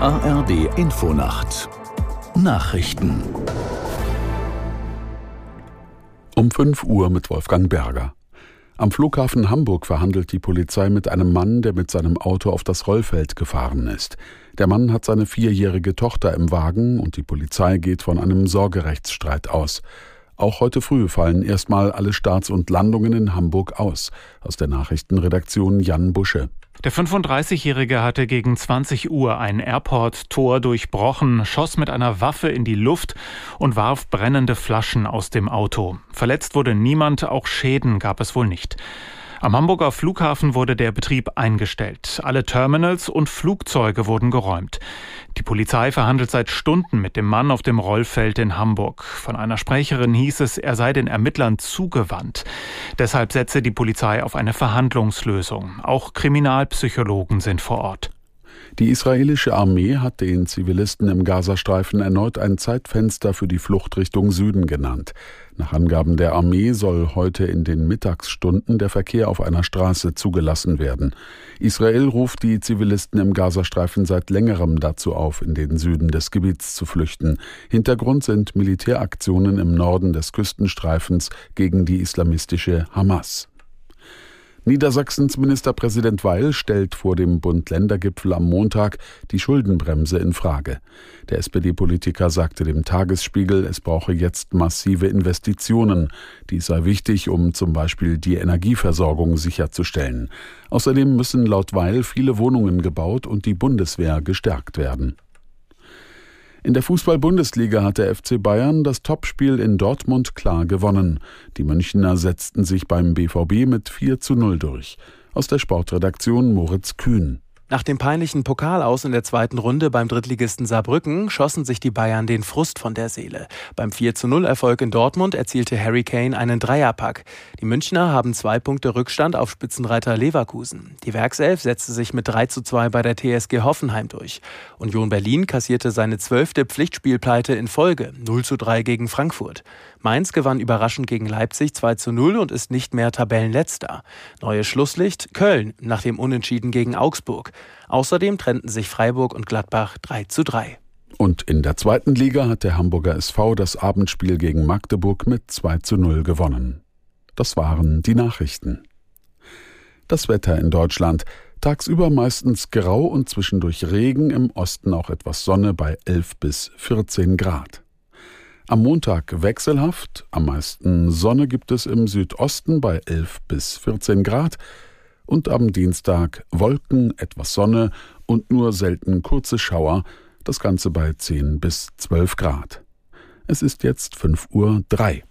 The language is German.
ARD Infonacht Nachrichten um 5 Uhr mit Wolfgang Berger. Am Flughafen Hamburg verhandelt die Polizei mit einem Mann, der mit seinem Auto auf das Rollfeld gefahren ist. Der Mann hat seine vierjährige Tochter im Wagen und die Polizei geht von einem Sorgerechtsstreit aus. Auch heute früh fallen erstmal alle Starts und Landungen in Hamburg aus. Aus der Nachrichtenredaktion Jan Busche. Der 35-Jährige hatte gegen 20 Uhr ein Airport-Tor durchbrochen, schoss mit einer Waffe in die Luft und warf brennende Flaschen aus dem Auto. Verletzt wurde niemand, auch Schäden gab es wohl nicht. Am Hamburger Flughafen wurde der Betrieb eingestellt. Alle Terminals und Flugzeuge wurden geräumt. Die Polizei verhandelt seit Stunden mit dem Mann auf dem Rollfeld in Hamburg. Von einer Sprecherin hieß es, er sei den Ermittlern zugewandt. Deshalb setze die Polizei auf eine Verhandlungslösung. Auch Kriminalpsychologen sind vor Ort. Die israelische Armee hat den Zivilisten im Gazastreifen erneut ein Zeitfenster für die Flucht Richtung Süden genannt. Nach Angaben der Armee soll heute in den Mittagsstunden der Verkehr auf einer Straße zugelassen werden. Israel ruft die Zivilisten im Gazastreifen seit längerem dazu auf, in den Süden des Gebiets zu flüchten. Hintergrund sind Militäraktionen im Norden des Küstenstreifens gegen die islamistische Hamas. Niedersachsens Ministerpräsident Weil stellt vor dem Bund-Länder-Gipfel am Montag die Schuldenbremse in Frage. Der SPD-Politiker sagte dem Tagesspiegel, es brauche jetzt massive Investitionen. Dies sei wichtig, um zum Beispiel die Energieversorgung sicherzustellen. Außerdem müssen laut Weil viele Wohnungen gebaut und die Bundeswehr gestärkt werden. In der Fußball-Bundesliga hat der FC Bayern das Topspiel in Dortmund klar gewonnen. Die Münchner setzten sich beim BVB mit 4 zu 0 durch. Aus der Sportredaktion Moritz Kühn. Nach dem peinlichen Pokalaus in der zweiten Runde beim Drittligisten Saarbrücken schossen sich die Bayern den Frust von der Seele. Beim 4 zu 0 Erfolg in Dortmund erzielte Harry Kane einen Dreierpack. Die Münchner haben zwei Punkte Rückstand auf Spitzenreiter Leverkusen. Die Werkself setzte sich mit 3 zu 2 bei der TSG Hoffenheim durch. Union Berlin kassierte seine zwölfte Pflichtspielpleite in Folge, 0 zu 3 gegen Frankfurt. Mainz gewann überraschend gegen Leipzig 2 zu 0 und ist nicht mehr Tabellenletzter. Neue Schlusslicht Köln nach dem Unentschieden gegen Augsburg. Außerdem trennten sich Freiburg und Gladbach 3 zu 3. Und in der zweiten Liga hat der Hamburger SV das Abendspiel gegen Magdeburg mit 2 zu 0 gewonnen. Das waren die Nachrichten. Das Wetter in Deutschland. Tagsüber meistens grau und zwischendurch Regen, im Osten auch etwas Sonne bei 11 bis 14 Grad. Am Montag wechselhaft, am meisten Sonne gibt es im Südosten bei 11 bis 14 Grad, und am Dienstag Wolken, etwas Sonne und nur selten kurze Schauer, das Ganze bei 10 bis 12 Grad. Es ist jetzt 5 Uhr 3.